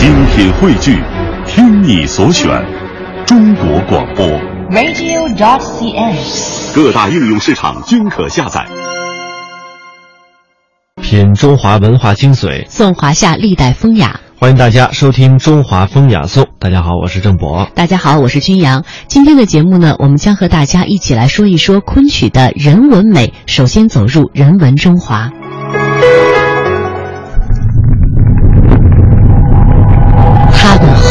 精品汇聚，听你所选，中国广播。radio.cn。各大应用市场均可下载。品中华文化精髓，颂华夏历代风雅。欢迎大家收听《中华风雅颂》。大家好，我是郑博。大家好，我是君阳。今天的节目呢，我们将和大家一起来说一说昆曲的人文美。首先走入人文中华。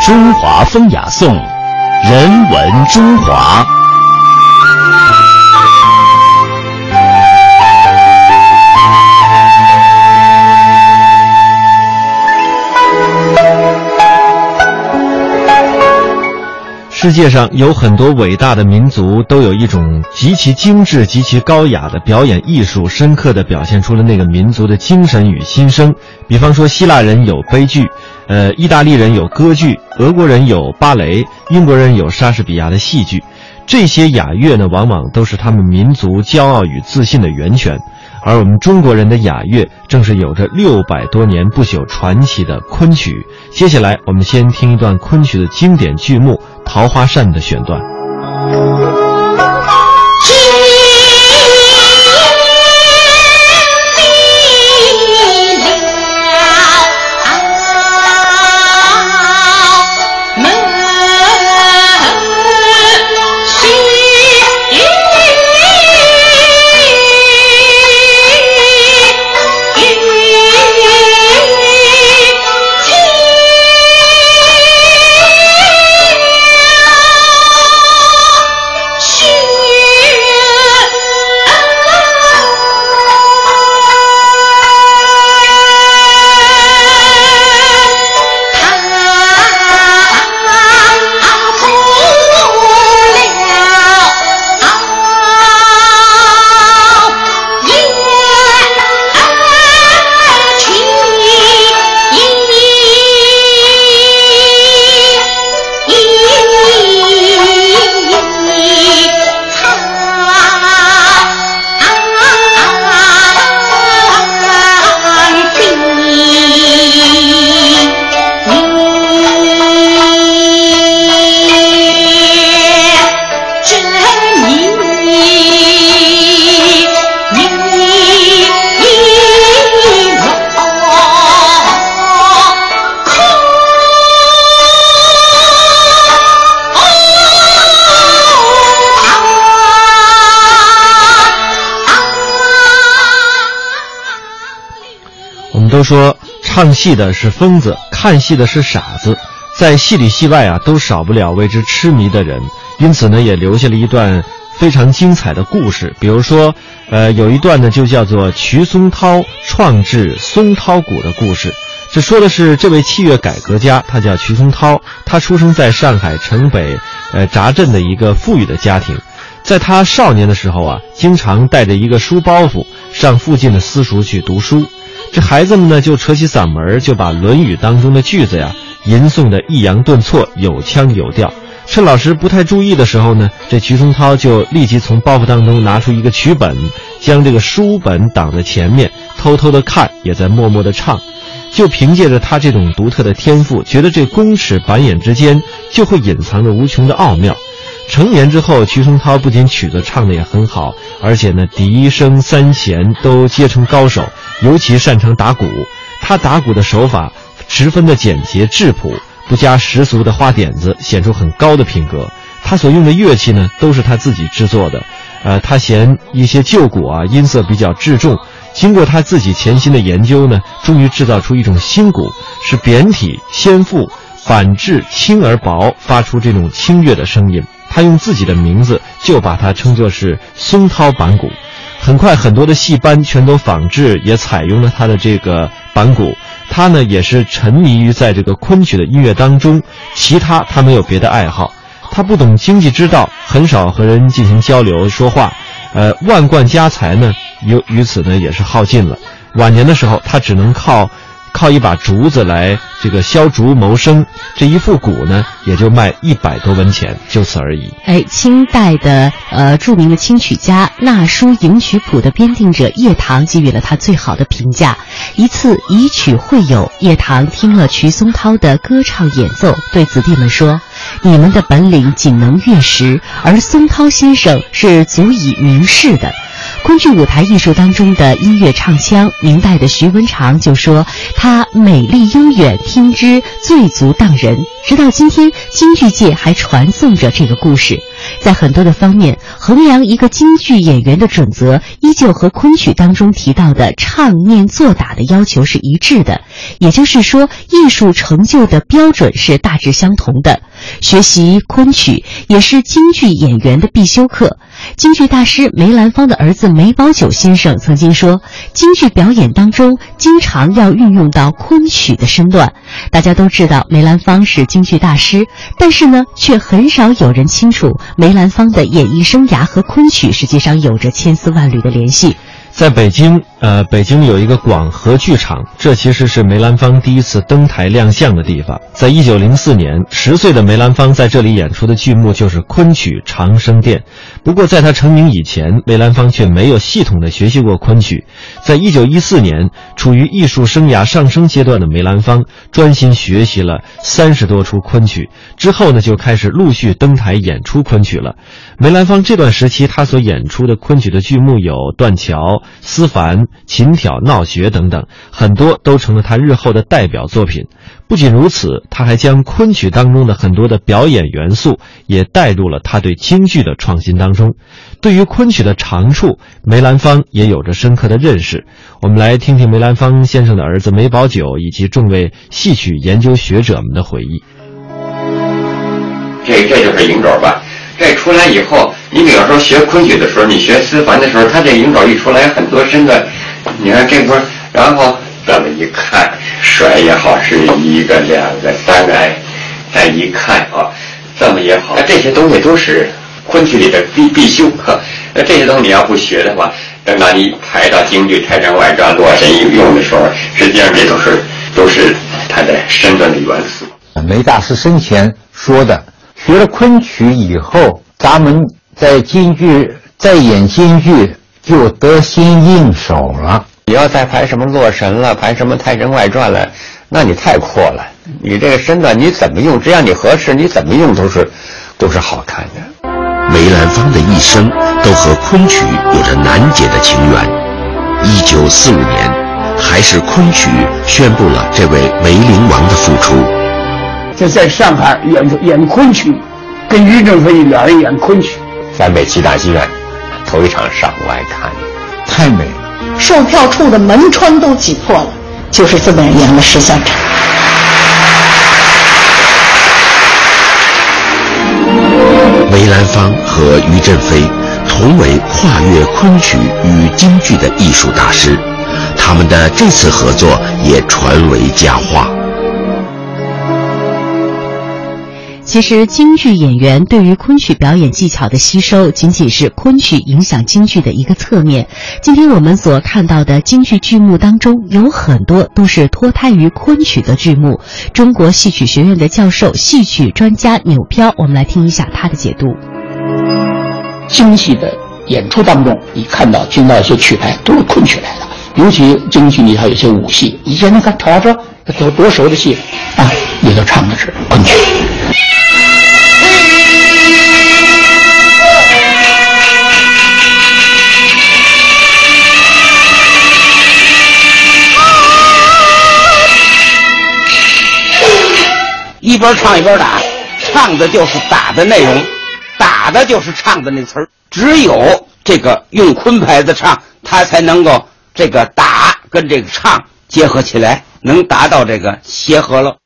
中华风雅颂，人文中华。世界上有很多伟大的民族，都有一种极其精致、极其高雅的表演艺术，深刻地表现出了那个民族的精神与心声。比方说，希腊人有悲剧，呃，意大利人有歌剧，俄国人有芭蕾，英国人有莎士比亚的戏剧。这些雅乐呢，往往都是他们民族骄傲与自信的源泉。而我们中国人的雅乐，正是有着六百多年不朽传奇的昆曲。接下来，我们先听一段昆曲的经典剧目《桃花扇》的选段。都说唱戏的是疯子，看戏的是傻子，在戏里戏外啊，都少不了为之痴迷的人。因此呢，也留下了一段非常精彩的故事。比如说，呃，有一段呢，就叫做瞿松涛创制松涛鼓的故事。这说的是这位器乐改革家，他叫瞿松涛，他出生在上海城北，呃，闸镇的一个富裕的家庭。在他少年的时候啊，经常带着一个书包袱上附近的私塾去读书。这孩子们呢，就扯起嗓门，就把《论语》当中的句子呀，吟诵的抑扬顿挫，有腔有调。趁老师不太注意的时候呢，这徐松涛就立即从包袱当中拿出一个曲本，将这个书本挡在前面，偷偷的看，也在默默的唱。就凭借着他这种独特的天赋，觉得这公尺板眼之间就会隐藏着无穷的奥妙。成年之后，徐松涛不仅曲子唱得也很好，而且呢，笛声三弦都皆成高手，尤其擅长打鼓。他打鼓的手法十分的简洁质朴，不加世俗的花点子，显出很高的品格。他所用的乐器呢，都是他自己制作的。呃，他嫌一些旧鼓啊音色比较稚重，经过他自己潜心的研究呢，终于制造出一种新鼓，是扁体纤腹，反质轻而薄，发出这种清越的声音。他用自己的名字就把它称作是松涛板鼓。很快，很多的戏班全都仿制，也采用了他的这个板鼓。他呢，也是沉迷于在这个昆曲的音乐当中，其他他没有别的爱好。他不懂经济之道，很少和人进行交流说话。呃，万贯家财呢，由于此呢也是耗尽了。晚年的时候，他只能靠。靠一把竹子来这个削竹谋生，这一副鼓呢，也就卖一百多文钱，就此而已。哎，清代的呃著名的清曲家《纳书迎曲谱》的编定者叶唐给予了他最好的评价。一次以曲会友，叶唐听了瞿松涛的歌唱演奏，对子弟们说：“你们的本领仅能乐识，而松涛先生是足以明示的。”昆剧舞台艺术当中的音乐唱腔，明代的徐文长就说：“它美丽悠远，听之最足荡人。”直到今天，京剧界还传颂着这个故事。在很多的方面，衡量一个京剧演员的准则，依旧和昆曲当中提到的唱念做打的要求是一致的。也就是说，艺术成就的标准是大致相同的。学习昆曲也是京剧演员的必修课。京剧大师梅兰芳的儿子梅葆玖先生曾经说：“京剧表演当中经常要运用到昆曲的身段。”大家都知道梅兰芳是京剧大师，但是呢，却很少有人清楚梅兰芳的演艺生涯和昆曲实际上有着千丝万缕的联系。在北京，呃，北京有一个广和剧场，这其实是梅兰芳第一次登台亮相的地方。在一九零四年，十岁的梅兰芳在这里演出的剧目就是昆曲《长生殿》。不过，在他成名以前，梅兰芳却没有系统的学习过昆曲。在一九一四年，处于艺术生涯上升阶段的梅兰芳，专心学习了三十多出昆曲，之后呢，就开始陆续登台演出昆曲了。梅兰芳这段时期，他所演出的昆曲的剧目有《断桥》。思凡、琴挑、闹学等等，很多都成了他日后的代表作品。不仅如此，他还将昆曲当中的很多的表演元素也带入了他对京剧的创新当中。对于昆曲的长处，梅兰芳也有着深刻的认识。我们来听听梅兰芳先生的儿子梅葆玖以及众位戏曲研究学者们的回忆。这这就是影爪吧？这出来以后。你比方说学昆曲的时候，你学思凡的时候，他这影爪一出来，很多身段，你看这波，然后这么一看，甩也好，是一个、两个、三个，再一看啊，这么也好，那这些东西都是昆曲里的必必修课。那这些东西你要不学的话，等到你排到京剧、太上外传、洛神用的时候，实际上这都是都是他的身段的元素。梅大师生前说的，学了昆曲以后，咱们。在京剧再演京剧就得心应手了。你要再排什么《洛神》了，排什么《太神外传》了，那你太阔了。你这个身段你怎么用，只要你合适，你怎么用都是都是好看的。梅兰芳的一生都和昆曲有着难解的情缘。一九四五年，还是昆曲宣布了这位梅陵王的复出。就在上海演演昆曲，跟于正飞两人演昆曲。在北七大戏院，头一场上我爱看，太美了，售票处的门窗都挤破了，就是这么演了十三场。梅兰芳和于振飞同为跨越昆曲与京剧的艺术大师，他们的这次合作也传为佳话。其实，京剧演员对于昆曲表演技巧的吸收，仅仅是昆曲影响京剧的一个侧面。今天我们所看到的京剧剧目当中，有很多都是脱胎于昆曲的剧目。中国戏曲学院的教授、戏曲专家钮飘，我们来听一下他的解读。京戏的演出当中，你看到听到一些曲牌都是昆曲来的，尤其京剧里还有一些武戏，以前你看陶喆多多熟的戏啊，里头唱的是昆曲。一边唱一边打，唱的就是打的内容，打的就是唱的那词儿。只有这个用昆牌子唱，他才能够这个打跟这个唱结合起来，能达到这个协和了。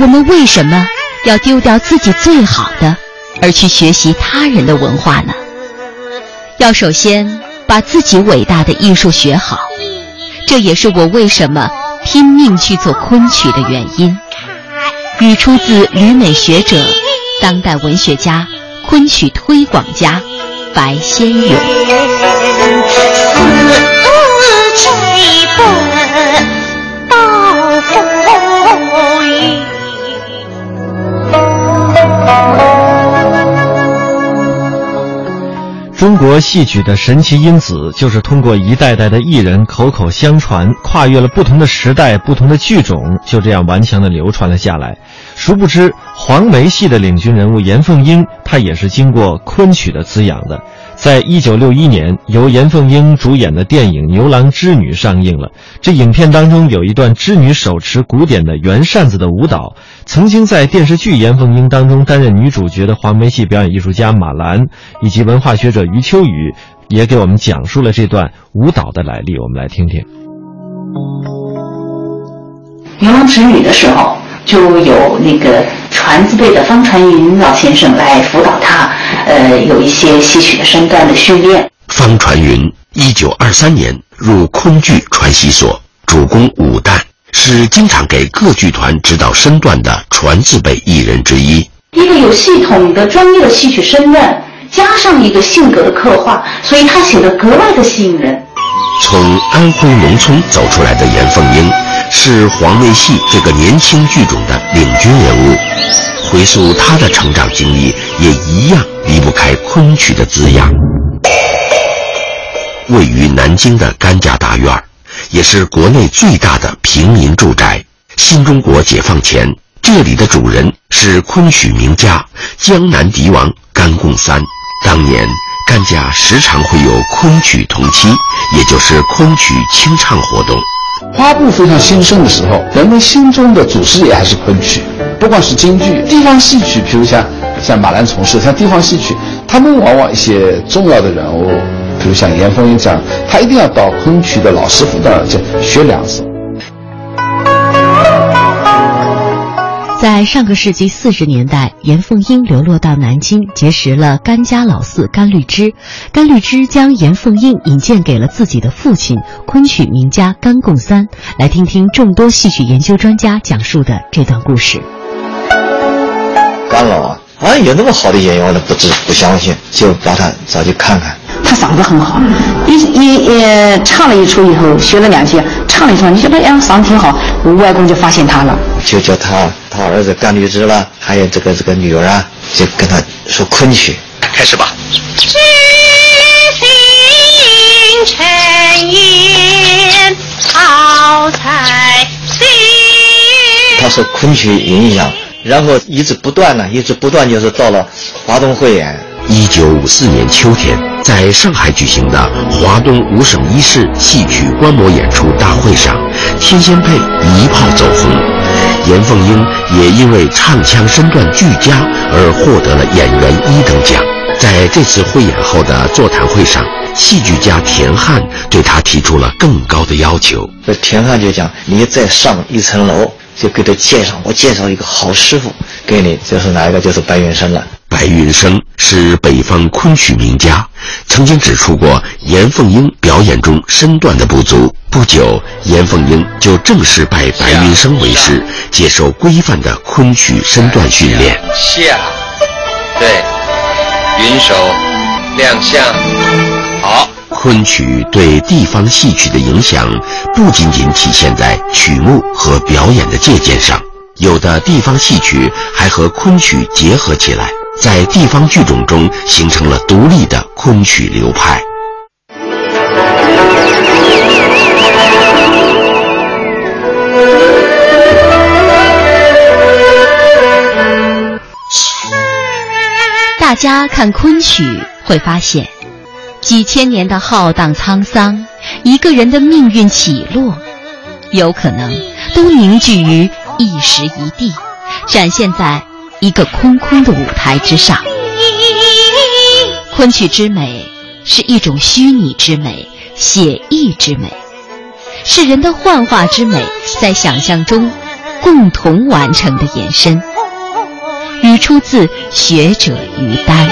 我们为什么要丢掉自己最好的，而去学习他人的文化呢？要首先把自己伟大的艺术学好，这也是我为什么拼命去做昆曲的原因。语出自旅美学者、当代文学家、昆曲推广家白先勇。中国戏曲的神奇因子，就是通过一代代的艺人口口相传，跨越了不同的时代、不同的剧种，就这样顽强地流传了下来。殊不知，黄梅戏的领军人物严凤英，她也是经过昆曲的滋养的。在一九六一年，由严凤英主演的电影《牛郎织女》上映了。这影片当中有一段织女手持古典的圆扇子的舞蹈。曾经在电视剧《严凤英》当中担任女主角的黄梅戏表演艺术家马兰，以及文化学者余秋雨，也给我们讲述了这段舞蹈的来历。我们来听听。牛郎织女的时候，就有那个传字辈的方传云老先生来辅导他。呃，有一些戏曲的身段的训练。方传云，一九二三年入昆剧传习所，主攻武旦，是经常给各剧团指导身段的传字辈艺人之一。一个有系统的专业的戏曲身段，加上一个性格的刻画，所以他显得格外的吸引人。从安徽农村走出来的严凤英，是黄梅戏这个年轻剧种的领军人物。回溯他的成长经历，也一样离不开昆曲的滋养。位于南京的甘家大院，也是国内最大的平民住宅。新中国解放前，这里的主人是昆曲名家江南笛王甘贡三。当年，甘家时常会有昆曲同期，也就是昆曲清唱活动。花布非常兴盛的时候，人们心中的祖师爷还是昆曲。不管是京剧，地方戏曲，比如像像马兰从事，像地方戏曲，他们往往一些重要的人物，比如像严凤英这样，他一定要到昆曲的老师傅那儿去学两手。在上个世纪四十年代，严凤英流落到南京，结识了甘家老四甘律之。甘律之将严凤英引荐给了自己的父亲昆曲名家甘贡三。来听听众多戏曲研究专家讲述的这段故事。甘老啊，啊有那么好的演员，我都不知不相信，就把他找去看看。他嗓子很好，一一呃唱了一出以后，学了两句，唱了一出，你觉得哎嗓子挺好，我外公就发现他了，就叫他他儿子干律之了，还有这个这个女儿啊，就跟他说昆曲，开始吧。他受昆曲影响。然后一直不断呢，一直不断，就是到了华东汇演。一九五四年秋天，在上海举行的华东五省一市戏曲观摩演出大会上，天仙配一炮走红，严凤英也因为唱腔身段俱佳而获得了演员一等奖。在这次汇演后的座谈会上，戏剧家田汉对他提出了更高的要求。这田汉就讲：“你再上一层楼。”就给他介绍，我介绍一个好师傅给你，就是哪一个？就是白云生了。白云生是北方昆曲名家，曾经指出过严凤英表演中身段的不足。不久，严凤英就正式拜白云生为师，接受规范的昆曲身段训练。下，对，云手，亮相，好。昆曲对地方戏曲的影响，不仅仅体现在曲目和表演的借鉴上，有的地方戏曲还和昆曲结合起来，在地方剧种中形成了独立的昆曲流派。大家看昆曲会发现。几千年的浩荡沧桑，一个人的命运起落，有可能都凝聚于一时一地，展现在一个空空的舞台之上。昆曲之美是一种虚拟之美、写意之美，是人的幻化之美在想象中共同完成的延伸。语出自学者于丹。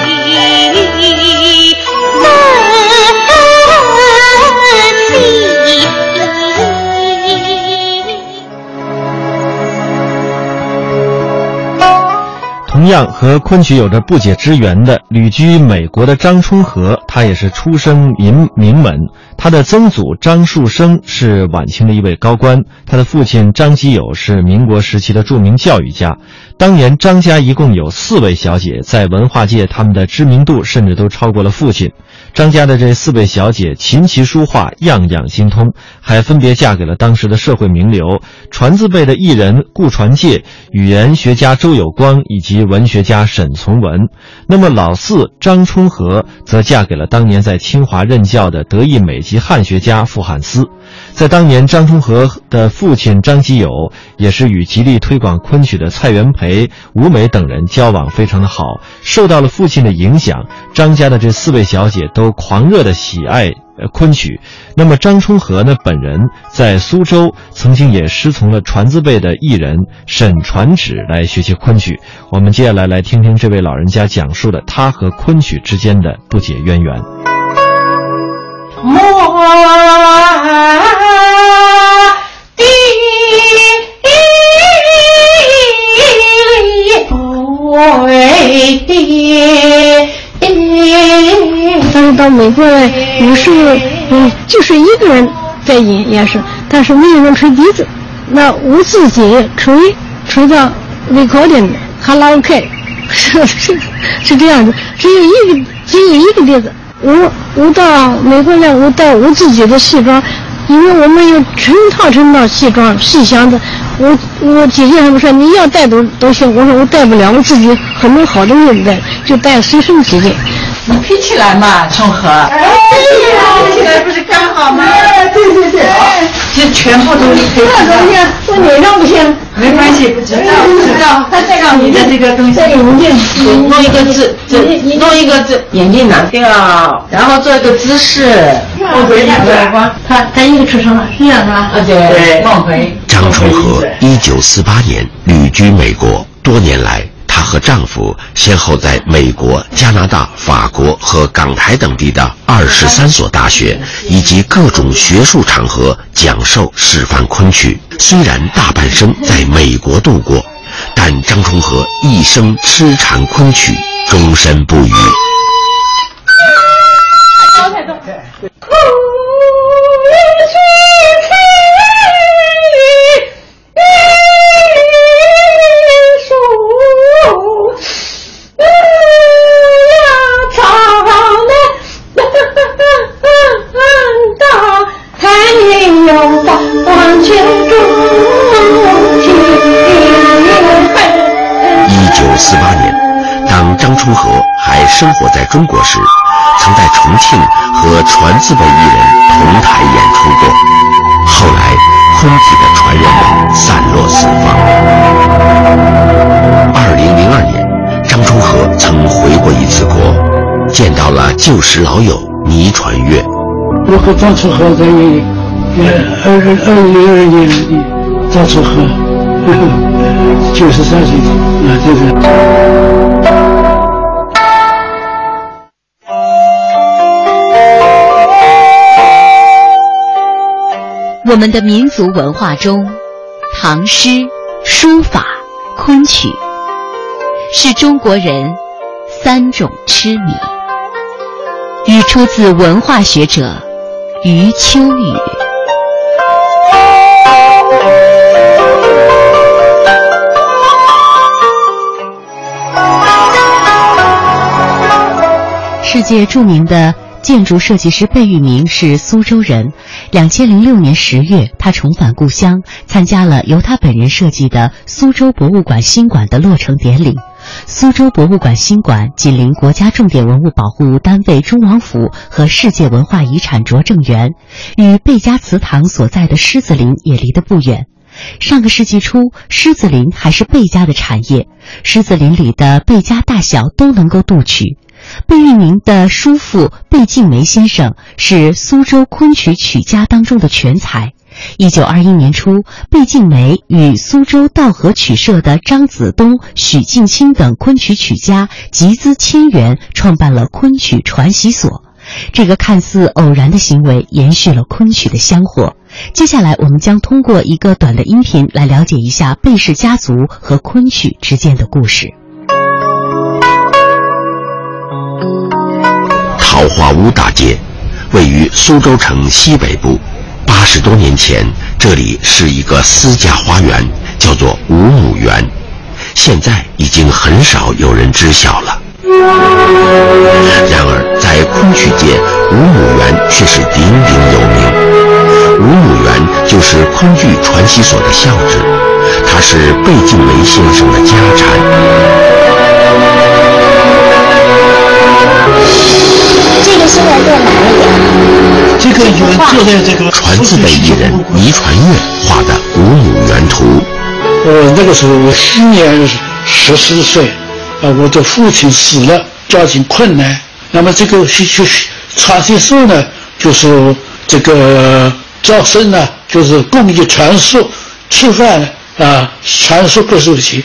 同样和昆曲有着不解之缘的，旅居美国的张春和，他也是出生名名门。他的曾祖张树声是晚清的一位高官，他的父亲张基友是民国时期的著名教育家。当年张家一共有四位小姐，在文化界他们的知名度甚至都超过了父亲。张家的这四位小姐琴棋书画样样精通，还分别嫁给了当时的社会名流、传字辈的艺人顾传介、语言学家周有光以及文学家沈从文。那么老四张充和则嫁给了当年在清华任教的德意美籍汉学家傅汉思。在当年，张充和的父亲张基友也是与极力推广昆曲的蔡元培、吴美等人交往非常的好，受到了父亲的影响，张家的这四位小姐都狂热的喜爱呃昆曲。那么张充和呢，本人在苏州曾经也师从了传字辈的艺人沈传芷来学习昆曲。我们接下来来听听这位老人家讲述的他和昆曲之间的不解渊源。莫到美国来，有时候嗯，就是一个人在演也是，但是没有人吹笛子，那我自己吹，吹到 recording 卡拉 OK，是是是这样的，只有一个只有一个笛子。我我到美国来，我带我自己的戏装，因为我们有成套成套戏装戏箱子。我我姐姐他们说你要带都都行，我说我带不了，我自己很多好东西不带，就带随身起见。你飞起来嘛，冲和。哎呀，飞起来不是刚好吗？对对对，这全部都是飞起来。那东西我脸上不行。没关系，不知道不知道。他这个你的这个东西，弄一个字，弄一个字，眼镜拿掉，然后做一个姿势。梦回对光，他他一个出生了，这样是吧？啊对，梦回。张春和一九四八年旅居美国，多年来。她和丈夫先后在美国、加拿大、法国和港台等地的二十三所大学以及各种学术场合讲授示范昆曲。虽然大半生在美国度过，但张崇和一生痴缠昆曲，终身不渝。一九四八年，当张充和还生活在中国时，曾在重庆和传字辈艺人同台演出过。后来，空体的传人们散落四方。二零零二年，张充和曾回过一次国，见到了旧时老友倪传月。我和张春和在二二零二年的张充和，九十三岁啊，这是。我们的民族文化中，唐诗、书法、昆曲是中国人三种痴迷。语出自文化学者余秋雨。世界著名的建筑设计师贝聿铭是苏州人。两千零六年十月，他重返故乡，参加了由他本人设计的苏州博物馆新馆的落成典礼。苏州博物馆新馆紧邻国家重点文物保护单位中王府和世界文化遗产拙政园，与贝加祠堂所在的狮子林也离得不远。上个世纪初，狮子林还是贝家的产业，狮子林里的贝家大小都能够读取。贝聿铭的叔父贝敬梅先生是苏州昆曲曲家当中的全才。一九二一年初，贝敬梅与苏州道和曲社的张子东、许敬清等昆曲曲家集资千元，创办了昆曲传习所。这个看似偶然的行为，延续了昆曲的香火。接下来，我们将通过一个短的音频来了解一下贝氏家族和昆曲之间的故事。华坞大街，位于苏州城西北部。八十多年前，这里是一个私家花园，叫做五亩园。现在已经很少有人知晓了。然而，在昆曲界，五亩园却是鼎鼎有名。五亩园就是昆剧传习所的校址，它是贝静梅先生的家产。这个现在在哪里？这个园就在这个传字辈艺人倪传月画的五亩原图。呃，那个时候我今年十四岁，啊，我的父亲死了，家庭困难。那么这个去去传习所呢，就是这个招生呢，就是公益传授，吃饭啊，传授不收钱，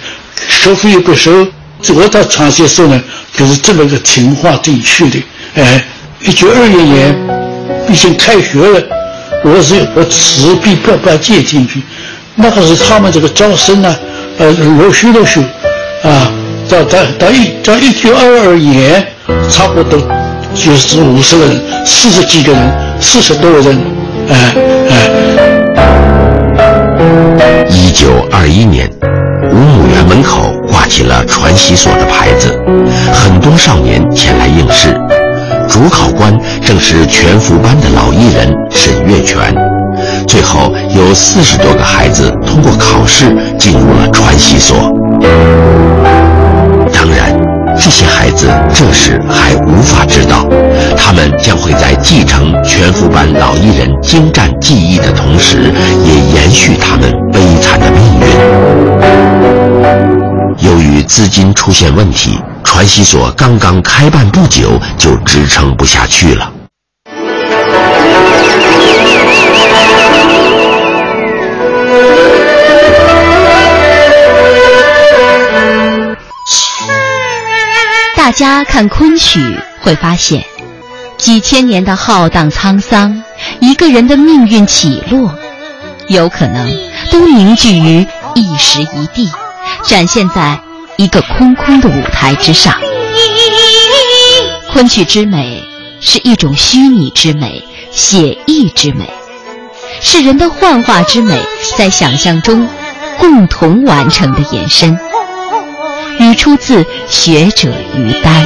学费又不收。我到传习所呢，就是这么个情况地去的。哎，一九二一年已经开学了，我是我辞毕不八届进去，那个是他们这个招生呢，呃，陆续陆续，啊，到到到一到一九二二年，差不多就是五十个人，四十几个人，四十多个人，哎哎。一九二一年，五亩园门口挂起了传习所的牌子，很多少年前来应试。主考官正是全福班的老艺人沈月泉，最后有四十多个孩子通过考试进入了传习所。当然，这些孩子这时还无法知道，他们将会在继承全福班老艺人精湛技艺的同时，也延续他们悲惨的命运。由于资金出现问题。传习所刚刚开办不久，就支撑不下去了。大家看昆曲会发现，几千年的浩荡沧桑，一个人的命运起落，有可能都凝聚于一时一地，展现在。一个空空的舞台之上，昆曲之美是一种虚拟之美、写意之美，是人的幻化之美在想象中共同完成的延伸。语出自学者于丹。